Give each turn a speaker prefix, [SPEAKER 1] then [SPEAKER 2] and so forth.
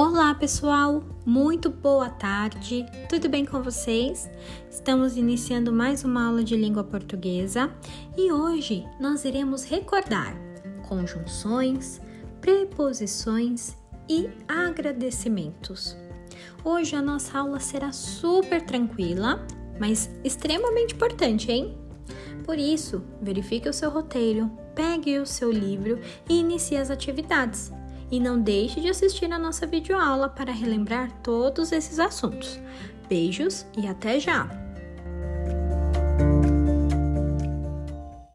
[SPEAKER 1] Olá, pessoal! Muito boa tarde! Tudo bem com vocês? Estamos iniciando mais uma aula de língua portuguesa e hoje nós iremos recordar conjunções, preposições e agradecimentos. Hoje a nossa aula será super tranquila, mas extremamente importante, hein? Por isso, verifique o seu roteiro, pegue o seu livro e inicie as atividades. E não deixe de assistir a nossa videoaula para relembrar todos esses assuntos. Beijos e até já!